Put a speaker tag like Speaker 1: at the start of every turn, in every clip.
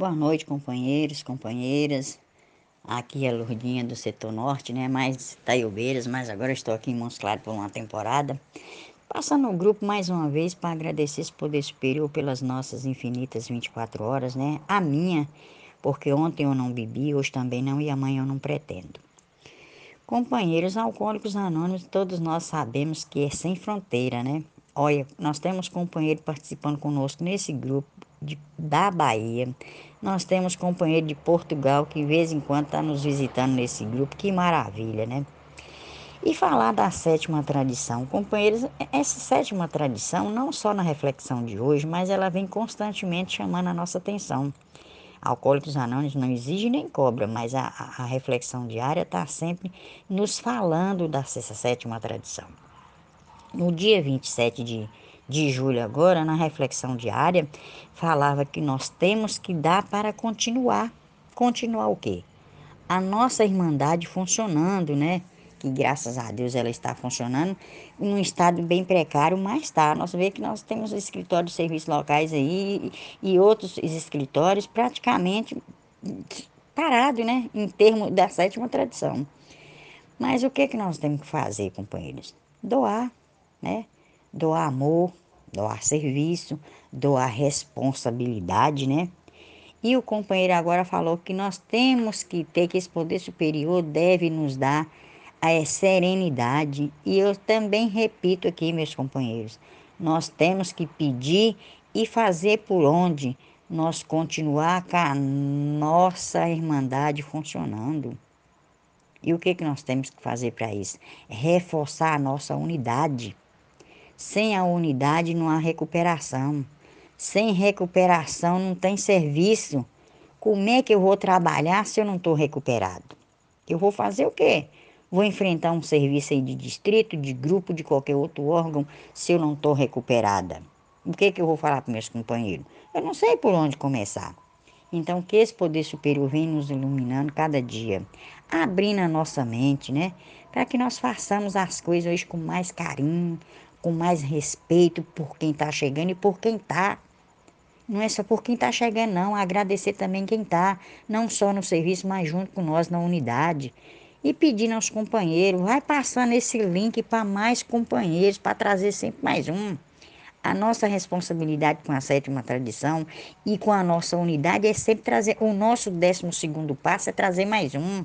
Speaker 1: Boa noite, companheiros, companheiras. Aqui é Lourdinha do setor norte, né? Mais Taiobeiras, mas agora estou aqui em Montes Claros por uma temporada. Passando no grupo mais uma vez para agradecer esse poder superior pelas nossas infinitas 24 horas, né? A minha, porque ontem eu não bebi, hoje também não e amanhã eu não pretendo. Companheiros alcoólicos anônimos, todos nós sabemos que é sem fronteira, né? Olha, nós temos companheiro participando conosco nesse grupo de, da Bahia. Nós temos companheiro de Portugal que de vez em quando está nos visitando nesse grupo. Que maravilha, né? E falar da sétima tradição. Companheiros, essa sétima tradição, não só na reflexão de hoje, mas ela vem constantemente chamando a nossa atenção. Alcoólicos Anônimos não exige nem cobra, mas a, a, reflexão diária está sempre nos falando dessa sétima tradição. No dia 27 de de julho agora, na reflexão diária, falava que nós temos que dar para continuar. Continuar o quê? A nossa irmandade funcionando, né? Que graças a Deus ela está funcionando num estado bem precário, mas está. Nós vemos que nós temos escritórios de serviços locais aí e outros escritórios praticamente parados, né? Em termos da sétima tradição. Mas o que, que nós temos que fazer, companheiros? Doar, né? Doar amor, doar serviço, doar responsabilidade, né? E o companheiro agora falou que nós temos que ter, que esse poder superior deve nos dar a serenidade. E eu também repito aqui, meus companheiros, nós temos que pedir e fazer por onde nós continuar com a nossa irmandade funcionando. E o que, que nós temos que fazer para isso? Reforçar a nossa unidade. Sem a unidade não há recuperação. Sem recuperação não tem serviço. Como é que eu vou trabalhar se eu não estou recuperado? Eu vou fazer o quê? Vou enfrentar um serviço aí de distrito, de grupo, de qualquer outro órgão, se eu não estou recuperada. O que, que eu vou falar para meus companheiros? Eu não sei por onde começar. Então, que esse poder superior venha nos iluminando cada dia, abrindo a nossa mente, né? Para que nós façamos as coisas hoje com mais carinho, com mais respeito por quem está chegando e por quem está. Não é só por quem está chegando, não. Agradecer também quem está, não só no serviço, mas junto com nós na unidade. E pedir aos companheiros, vai passando esse link para mais companheiros, para trazer sempre mais um. A nossa responsabilidade com a sétima tradição e com a nossa unidade é sempre trazer. O nosso décimo segundo passo é trazer mais um.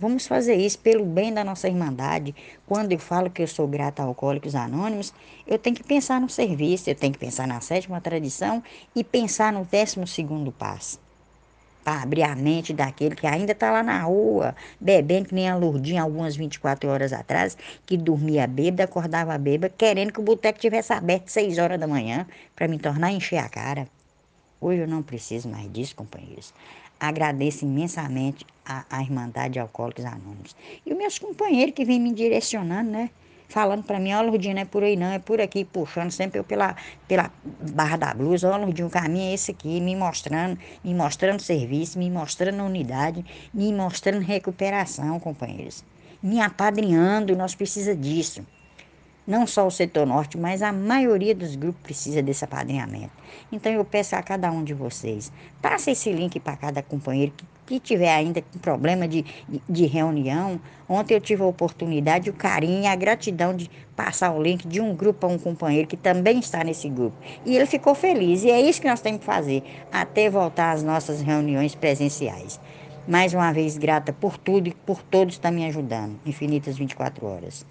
Speaker 1: Vamos fazer isso pelo bem da nossa irmandade. Quando eu falo que eu sou grata a Alcoólicos Anônimos, eu tenho que pensar no serviço, eu tenho que pensar na sétima tradição e pensar no décimo segundo passo. Para abrir a mente daquele que ainda está lá na rua, bebendo que nem a Lourdinha algumas 24 horas atrás, que dormia bêbada, acordava bêbada, querendo que o boteco tivesse aberto 6 horas da manhã para me tornar a encher a cara. Hoje eu não preciso mais disso, companheiros agradeço imensamente a, a Irmandade de Alcoólicos Anônimos. E os meus companheiros que vêm me direcionando, né? Falando para mim, ó, Lurdinho, não é por aí não, é por aqui, puxando sempre eu pela, pela barra da blusa, ó, Lurdinho, o caminho é esse aqui, me mostrando, me mostrando serviço, me mostrando unidade, me mostrando recuperação, companheiros. Me apadrinhando, nós precisamos disso. Não só o setor norte, mas a maioria dos grupos precisa desse apadrinhamento. Então eu peço a cada um de vocês, passe esse link para cada companheiro que, que tiver ainda com problema de, de, de, reunião. Ontem eu tive a oportunidade, o carinho e a gratidão de passar o link de um grupo a um companheiro que também está nesse grupo. E ele ficou feliz. E é isso que nós temos que fazer, até voltar às nossas reuniões presenciais. Mais uma vez, grata por tudo e por todos que estão me ajudando. Infinitas 24 horas.